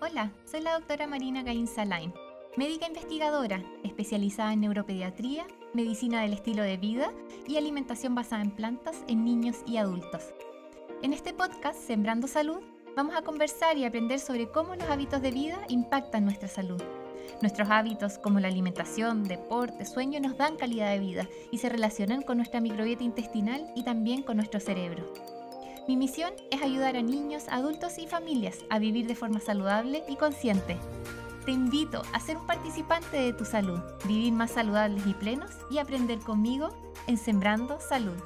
Hola, soy la doctora Marina Gain Salain, médica investigadora especializada en neuropediatría, medicina del estilo de vida y alimentación basada en plantas en niños y adultos. En este podcast, Sembrando Salud, vamos a conversar y aprender sobre cómo los hábitos de vida impactan nuestra salud. Nuestros hábitos como la alimentación, deporte, sueño nos dan calidad de vida y se relacionan con nuestra microbiota intestinal y también con nuestro cerebro. Mi misión es ayudar a niños, adultos y familias a vivir de forma saludable y consciente. Te invito a ser un participante de tu salud, vivir más saludables y plenos y aprender conmigo en Sembrando Salud.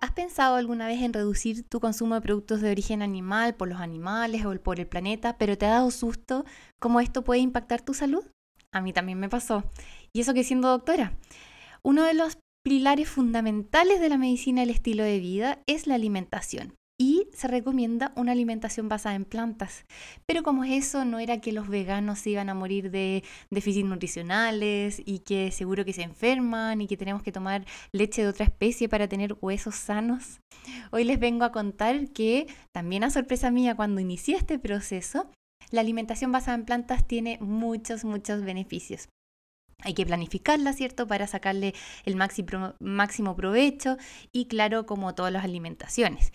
¿Has pensado alguna vez en reducir tu consumo de productos de origen animal por los animales o por el planeta, pero te ha dado susto cómo esto puede impactar tu salud? A mí también me pasó. Y eso que siendo doctora. Uno de los pilares fundamentales de la medicina del estilo de vida es la alimentación. Y se recomienda una alimentación basada en plantas. Pero como eso no era que los veganos se iban a morir de déficits nutricionales y que seguro que se enferman y que tenemos que tomar leche de otra especie para tener huesos sanos, hoy les vengo a contar que también a sorpresa mía cuando inicié este proceso, la alimentación basada en plantas tiene muchos, muchos beneficios. Hay que planificarla, ¿cierto? Para sacarle el máximo provecho y claro, como todas las alimentaciones.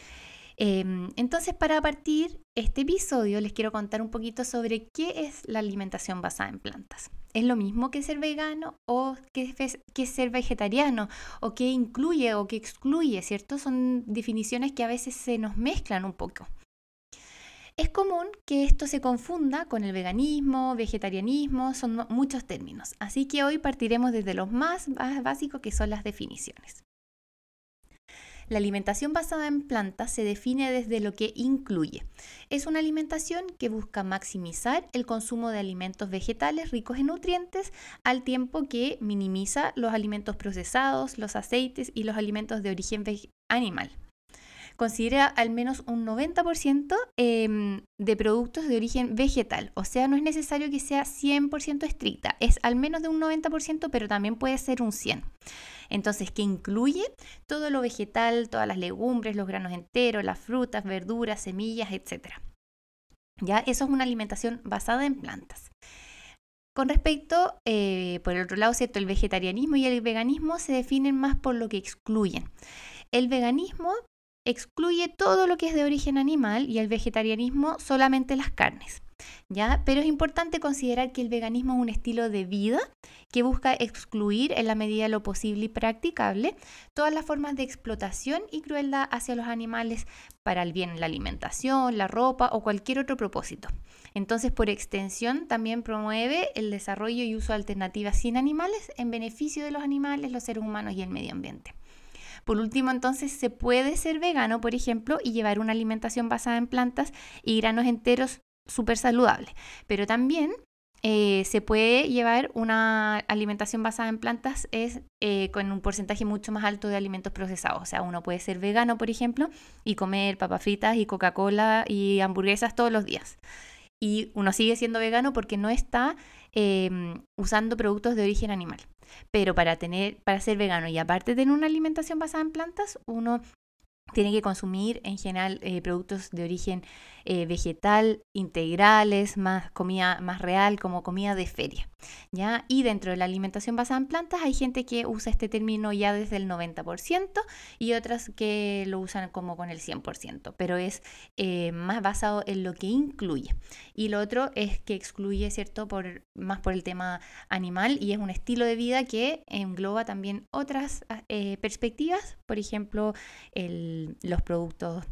Em, entonces, para partir este episodio, les quiero contar un poquito sobre qué es la alimentación basada en plantas. ¿Es lo mismo que ser vegano o que, que ser vegetariano? ¿O qué incluye o qué excluye? ¿Cierto? Son definiciones que a veces se nos mezclan un poco. Es común que esto se confunda con el veganismo, vegetarianismo, son muchos términos, así que hoy partiremos desde los más básicos que son las definiciones. La alimentación basada en plantas se define desde lo que incluye. Es una alimentación que busca maximizar el consumo de alimentos vegetales ricos en nutrientes al tiempo que minimiza los alimentos procesados, los aceites y los alimentos de origen animal considera al menos un 90% em, de productos de origen vegetal. O sea, no es necesario que sea 100% estricta, es al menos de un 90%, pero también puede ser un 100%. Entonces, que incluye todo lo vegetal, todas las legumbres, los granos enteros, las frutas, verduras, semillas, etc. Ya, eso es una alimentación basada en plantas. Con respecto, eh, por el otro lado, ¿cierto? el vegetarianismo y el veganismo se definen más por lo que excluyen. El veganismo excluye todo lo que es de origen animal y el vegetarianismo solamente las carnes. ¿Ya? Pero es importante considerar que el veganismo es un estilo de vida que busca excluir en la medida de lo posible y practicable todas las formas de explotación y crueldad hacia los animales para el bien la alimentación, la ropa o cualquier otro propósito. Entonces, por extensión, también promueve el desarrollo y uso de alternativas sin animales en beneficio de los animales, los seres humanos y el medio ambiente. Por último, entonces se puede ser vegano, por ejemplo, y llevar una alimentación basada en plantas y granos enteros súper saludable. Pero también eh, se puede llevar una alimentación basada en plantas es eh, con un porcentaje mucho más alto de alimentos procesados. O sea, uno puede ser vegano, por ejemplo, y comer papas fritas y Coca-Cola y hamburguesas todos los días. Y uno sigue siendo vegano porque no está em, usando productos de origen animal. Pero para, tener, para ser vegano y aparte de tener una alimentación basada en plantas, uno tiene que consumir en general eh, productos de origen eh, vegetal, integrales, más comida más real, como comida de feria. ¿Ya? Y dentro de la alimentación basada en plantas hay gente que usa este término ya desde el 90% y otras que lo usan como con el 100%, pero es eh, más basado en lo que incluye. Y lo otro es que excluye, ¿cierto?, por, más por el tema animal y es un estilo de vida que engloba también otras perspectivas, por ejemplo, los productos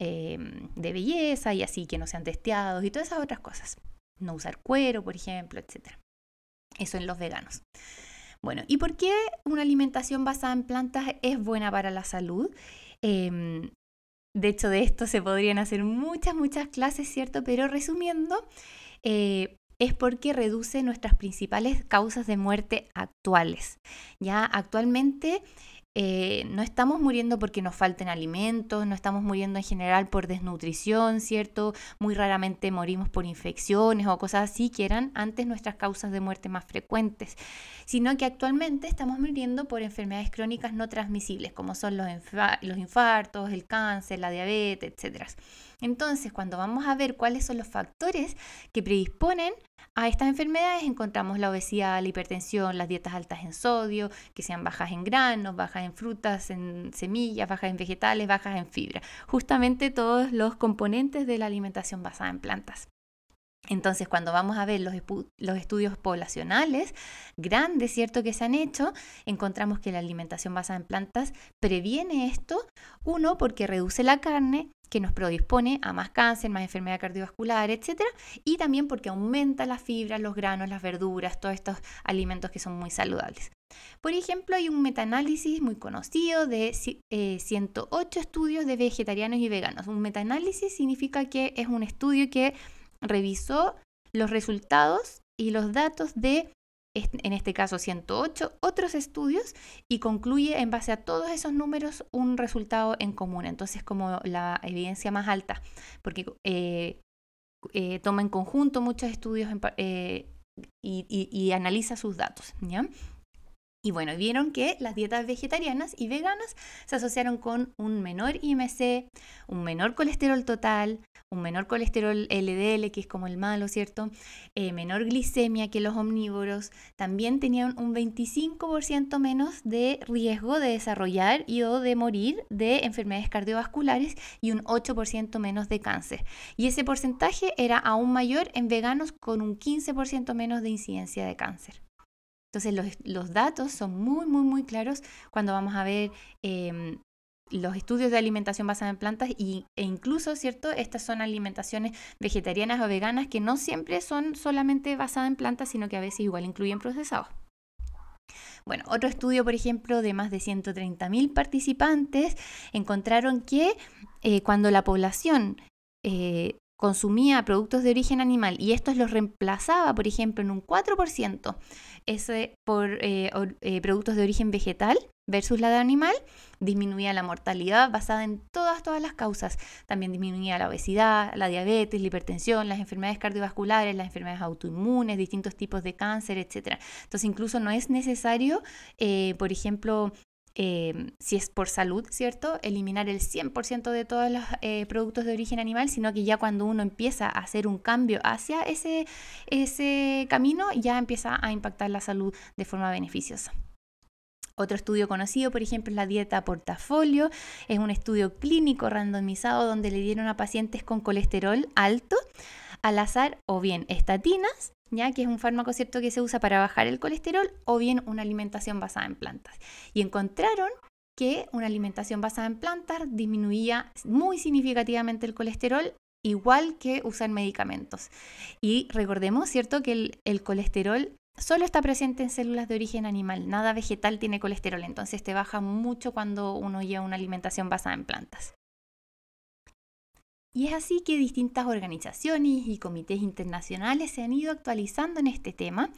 Em, de belleza y así que no sean testeados y todas esas otras cosas. No usar cuero, por ejemplo, etc. Eso en los veganos. Bueno, ¿y por qué una alimentación basada en plantas es buena para la salud? Em, de hecho, de esto se podrían hacer muchas, muchas clases, ¿cierto? Pero resumiendo, eh, es porque reduce nuestras principales causas de muerte actuales. Ya actualmente eh, no estamos muriendo porque nos falten alimentos, no estamos muriendo en general por desnutrición, ¿cierto? Muy raramente morimos por infecciones o cosas así, que eran antes nuestras causas de muerte más frecuentes, sino que actualmente estamos muriendo por enfermedades crónicas no transmisibles, como son los, los infartos, el cáncer, la diabetes, etc. Entonces, cuando vamos a ver cuáles son los factores que predisponen a estas enfermedades encontramos la obesidad, la hipertensión, las dietas altas en sodio, que sean bajas en granos, bajas en frutas, en semillas, bajas en vegetales, bajas en fibra. Justamente todos los componentes de la alimentación basada en plantas. Entonces, cuando vamos a ver los, estudios poblacionales grandes, ¿cierto?, que se han hecho, encontramos que la alimentación basada en plantas previene esto, uno, porque reduce la carne, que nos predispone a más cáncer, más enfermedad cardiovascular, etc. Y también porque aumenta las fibras, los granos, las verduras, todos estos alimentos que son muy saludables. Por ejemplo, hay un metaanálisis muy conocido de 108 eh, estudios de vegetarianos y veganos. Un metaanálisis significa que es un estudio que revisó los resultados y los datos de en este caso 108, otros estudios y concluye en base a todos esos números un resultado en común. Entonces, como la evidencia más alta, porque eh, eh, toma en conjunto muchos estudios eh, y, analiza sus datos. Y bueno, vieron que las dietas vegetarianas y veganas se asociaron con un menor IMC, un menor colesterol total, un menor colesterol LDL, que es como el malo, ¿cierto? Eh, menor glicemia que los omnívoros. También tenían un 25% menos de riesgo de desarrollar y o de morir de enfermedades cardiovasculares y un 8% menos de cáncer. Y ese porcentaje era aún mayor en veganos con un 15% menos de incidencia de cáncer. Entonces los, datos son muy, muy, muy claros cuando vamos a ver em, los estudios de alimentación basada en plantas y, e incluso, ¿cierto? Estas son alimentaciones vegetarianas o veganas que no siempre son solamente basadas en plantas, sino que a veces igual incluyen procesados. Bueno, otro estudio, por ejemplo, de más de 130.000 participantes, encontraron que eh, cuando la población eh, consumía productos de origen animal y estos los reemplazaba, por ejemplo, en un 4%, ese por eh, eh, productos de origen vegetal versus la de animal, disminuía la mortalidad basada en todas, todas las causas. También disminuía la obesidad, la diabetes, la hipertensión, las enfermedades cardiovasculares, las enfermedades autoinmunes, distintos tipos de cáncer, etc. Entonces incluso no es necesario, eh, por ejemplo, Em, si es por salud, ¿cierto? Eliminar el 100% de todos los eh, productos de origen animal, sino que ya cuando uno empieza a hacer un cambio hacia ese, ese camino, ya empieza a impactar la salud de forma beneficiosa. Otro estudio conocido, por ejemplo, es la dieta portafolio. Es un estudio clínico randomizado donde le dieron a pacientes con colesterol alto al azar o bien estatinas ya que es un fármaco cierto que se usa para bajar el colesterol o bien una alimentación basada en plantas. Y encontraron que una alimentación basada en plantas disminuía muy significativamente el colesterol igual que usar medicamentos. Y recordemos, ¿cierto?, que el, el, colesterol solo está presente en células de origen animal, nada vegetal tiene colesterol, entonces te baja mucho cuando uno lleva una alimentación basada en plantas. Y es así que distintas organizaciones y comités internacionales se han ido actualizando en este tema.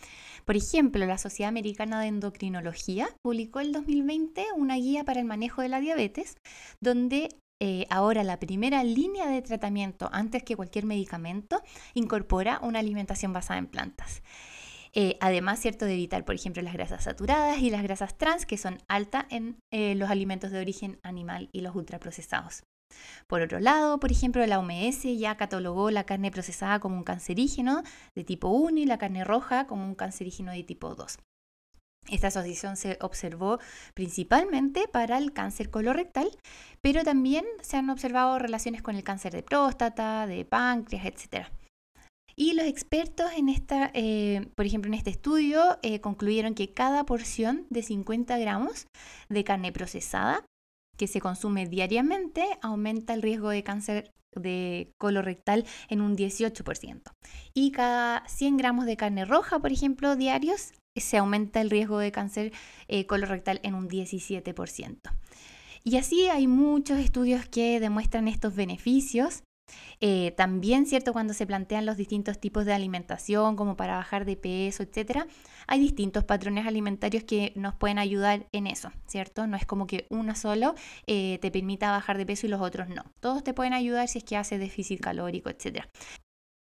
Por ejemplo, la Sociedad Americana de Endocrinología publicó el 2020 una guía para el manejo de la diabetes, donde eh, ahora la primera línea de tratamiento antes que cualquier medicamento incorpora una alimentación basada en plantas. Eh, además, cierto, de evitar, por ejemplo, las grasas saturadas y las grasas trans, que son altas en eh, los alimentos de origen animal y los ultraprocesados. Por otro lado, por ejemplo, la OMS ya catalogó la carne procesada como un cancerígeno de tipo 1 y la carne roja como un cancerígeno de tipo 2. Esta asociación se observó principalmente para el cáncer colorectal, pero también se han observado relaciones con el cáncer de próstata, de páncreas, etc. Y los expertos en esta, eh, por ejemplo, en este estudio eh, concluyeron que cada porción de 50 gramos de carne procesada que se consume diariamente aumenta el riesgo de cáncer de colorectal en un 18%. Y cada 100 gramos de carne roja, por ejemplo, diarios, se aumenta el riesgo de cáncer eh, colorectal en un 17%. Y así hay muchos estudios que demuestran estos beneficios Eh, también, ¿cierto? Cuando se plantean los distintos tipos de alimentación, como para bajar de peso, etcétera, hay distintos patrones alimentarios que nos pueden ayudar en eso, ¿cierto? No es como que uno solo eh, te permita bajar de peso y los otros no. Todos te pueden ayudar si es que haces déficit calórico, etcétera.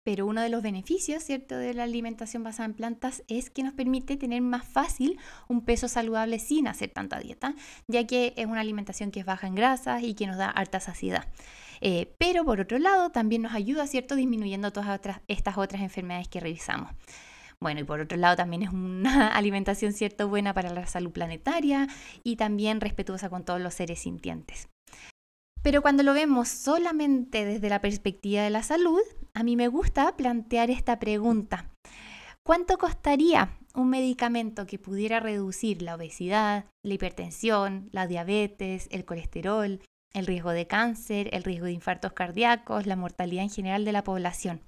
Pero uno de los beneficios, ¿cierto?, de la alimentación basada en plantas es que nos permite tener más fácil un peso saludable sin hacer tanta dieta, ya que es una alimentación que es baja en grasas y que nos da harta saciedad. Eh, pero por otro lado, también nos ayuda, ¿cierto?, disminuyendo todas estas otras enfermedades que revisamos. Bueno, y por otro lado también es una alimentación, ¿cierto?, buena para la salud planetaria y también respetuosa con todos los seres sintientes. Pero cuando lo vemos solamente desde la perspectiva de la salud, a mí me gusta plantear esta pregunta. ¿Cuánto costaría un medicamento que pudiera reducir la obesidad, la hipertensión, la diabetes, el colesterol, el riesgo de cáncer, el riesgo de infartos cardíacos, la mortalidad en general de la población?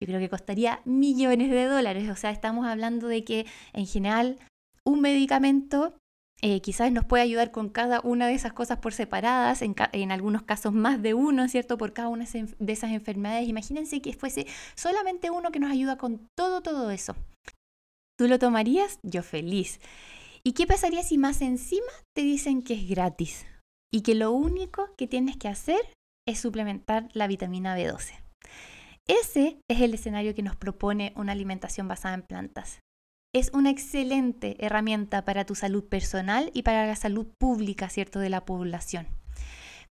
Yo creo que costaría millones de dólares. O sea, estamos hablando de que en general un medicamento eh, quizás nos puede ayudar con cada una de esas cosas por separadas, en, en, algunos casos más de uno, ¿cierto? Por cada una de esas enfermedades. Imagínense que fuese solamente uno que nos ayuda con todo, todo eso. ¿Tú lo tomarías? Yo feliz. ¿Y qué pasaría si más encima te dicen que es gratis? Y que lo único que tienes que hacer es suplementar la vitamina B12. Ese es el escenario que nos propone una alimentación basada en plantas es una excelente herramienta para tu salud personal y para la salud pública, ¿cierto?, de la población.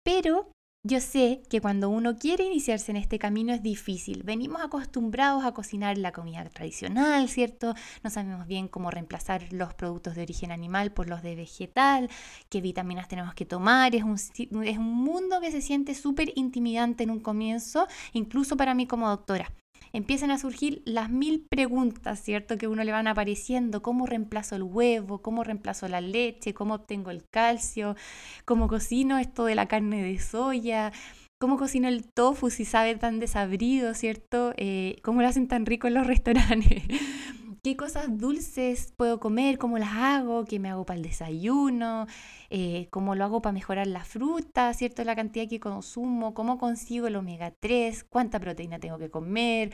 Pero yo sé que cuando uno quiere iniciarse en este camino es difícil. Venimos acostumbrados a cocinar la comida tradicional, ¿cierto? No sabemos bien cómo reemplazar los productos de origen animal por los de vegetal, qué vitaminas tenemos que tomar. Es un, es un mundo que se siente súper intimidante en un comienzo, incluso para mí como doctora empiezan a surgir las mil preguntas, ¿cierto? Que uno le van apareciendo, ¿cómo reemplazo el huevo? ¿Cómo reemplazo la leche? ¿Cómo obtengo el calcio? ¿Cómo cocino esto de la carne de soya? ¿Cómo cocino el tofu si sabe tan desabrido, ¿cierto? Eh, ¿Cómo lo hacen tan rico en los restaurantes? qué cosas dulces puedo comer, cómo las hago, qué me hago para el desayuno, eh, cómo lo hago para mejorar la fruta, ¿cierto? La cantidad que consumo, cómo consigo el omega 3, cuánta proteína tengo que comer,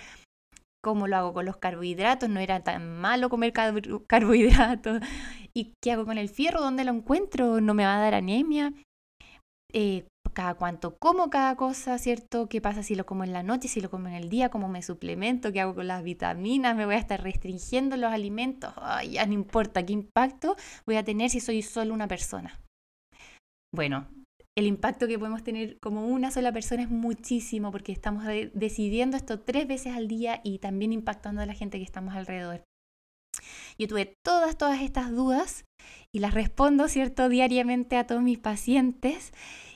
cómo lo hago con los carbohidratos, no era tan malo comer carbohidratos, y qué hago con el fierro, dónde lo encuentro, no me va a dar anemia. Eh, cada cuánto como cada cosa, ¿cierto? ¿Qué pasa si lo como en la noche, si lo como en el día, cómo me suplemento, qué hago con las vitaminas, me voy a estar restringiendo los alimentos, Ay, ya no importa qué impacto voy a tener si soy solo una persona. Bueno, el impacto que podemos tener como una sola persona es muchísimo porque estamos decidiendo esto tres veces al día y también impactando a la gente que estamos alrededor. Yo tuve todas, todas estas dudas y las respondo, ¿cierto?, diariamente a todos mis pacientes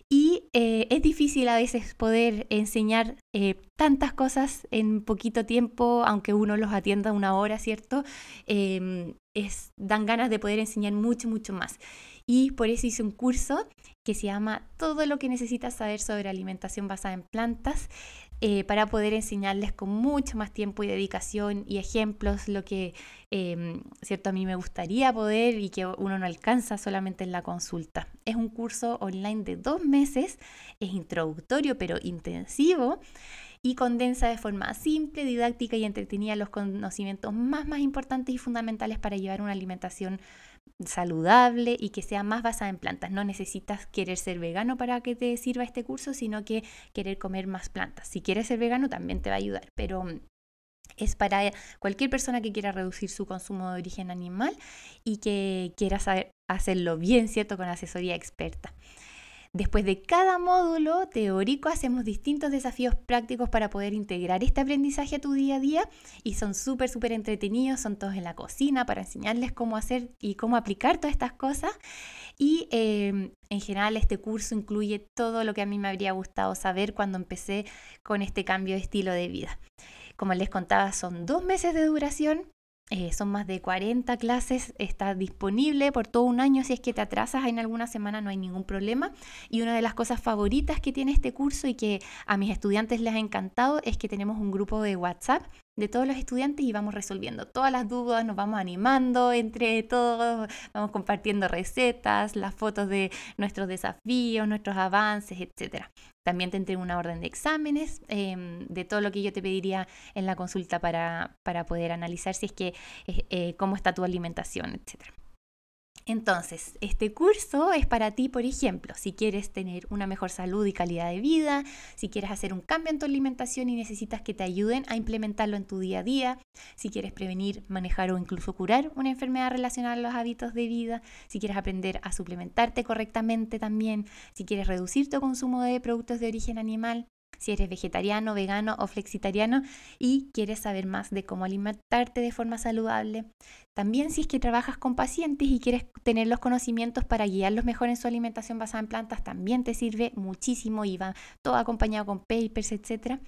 y eh, es difícil a veces poder enseñar eh, tantas cosas en poquito tiempo, aunque uno los atienda una hora, ¿cierto? Em, es, dan ganas de poder enseñar mucho, mucho más. Y por eso hice un curso que se llama Todo lo que necesitas saber sobre alimentación basada en plantas. Eh, para poder enseñarles con mucho más tiempo y dedicación y ejemplos lo que em, cierto a mí me gustaría poder y que uno no alcanza solamente en la consulta. Es un curso online de dos meses, es introductorio pero intensivo y condensa de forma simple, didáctica y entretenida los conocimientos más, más importantes y fundamentales para llevar una alimentación saludable y que sea más basada en plantas. No necesitas querer ser vegano para que te sirva este curso, sino que querer comer más plantas. Si quieres ser vegano también te va a ayudar, pero mm, es para cualquier persona que quiera reducir su consumo de origen animal y que quiera hacerlo bien, ¿cierto? Con asesoría experta. Después de cada módulo teórico hacemos distintos desafíos prácticos para poder integrar este aprendizaje a tu día a día y son súper, súper entretenidos, son todos en la cocina para enseñarles cómo hacer y cómo aplicar todas estas cosas. Y em, en general este curso incluye todo lo que a mí me habría gustado saber cuando empecé con este cambio de estilo de vida. Como les contaba, son dos meses de duración eh, son más de 40 clases, está disponible por todo un año, si es que te atrasas en alguna semana no hay ningún problema. Y una de las cosas favoritas que tiene este curso y que a mis estudiantes les ha encantado es que tenemos un grupo de WhatsApp de todos los estudiantes y vamos resolviendo todas las dudas, nos vamos animando entre todos, vamos compartiendo recetas, las fotos de nuestros desafíos, nuestros avances, etc. También te entrego una orden de exámenes em, de todo lo que yo te pediría en la consulta para, para poder analizar si es que eh, eh, cómo está tu alimentación, etc. Entonces, este curso es para ti, por ejemplo, si quieres tener una mejor salud y calidad de vida, si quieres hacer un cambio en tu alimentación y necesitas que te ayuden a implementarlo en tu día a día, si quieres prevenir, manejar o incluso curar una enfermedad relacionada a los hábitos de vida, si quieres aprender a suplementarte correctamente también, si quieres reducir tu consumo de productos de origen animal, si eres vegetariano, vegano o flexitariano y quieres saber más de cómo alimentarte de forma saludable. También si es que trabajas con pacientes y quieres tener los conocimientos para guiarlos mejor en su alimentación basada en plantas, también te sirve muchísimo y va todo acompañado con papers, etc.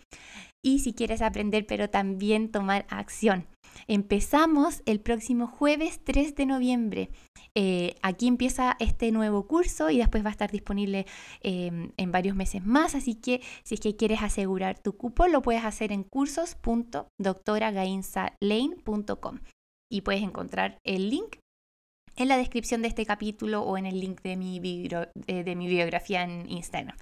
Y si quieres aprender pero también tomar acción. Empezamos el próximo jueves 3 de noviembre. Eh, aquí empieza este nuevo curso y después va a estar disponible em, en varios meses más, así que si es que quieres asegurar tu cupo, lo puedes hacer en cursos.doctoragainsalane.com y puedes encontrar el link en la descripción de este capítulo o en el link de mi, eh, de mi biografía en Instagram.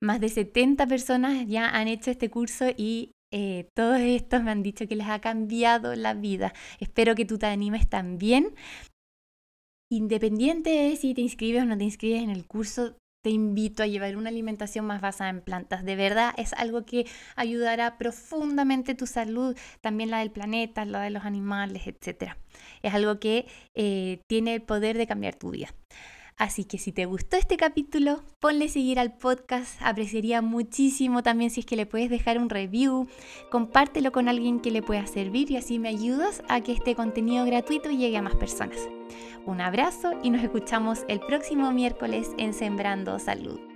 Más de 70 personas ya han hecho este curso y eh, todos estos me han dicho que les ha cambiado la vida. Espero que tú te animes también. Independiente de si te inscribes o no te inscribes en el curso, te invito a llevar una alimentación más basada en plantas. De verdad es algo que ayudará profundamente tu salud, también la del planeta, la de los animales, etc. Es algo que eh, tiene el poder de cambiar tu vida. Así que si te gustó este capítulo, ponle seguir al podcast. Apreciaría muchísimo también si es que le puedes dejar un review. Compártelo con alguien que le pueda servir y así me ayudas a que este contenido gratuito llegue a más personas. Un abrazo y nos escuchamos el próximo miércoles en Sembrando Salud.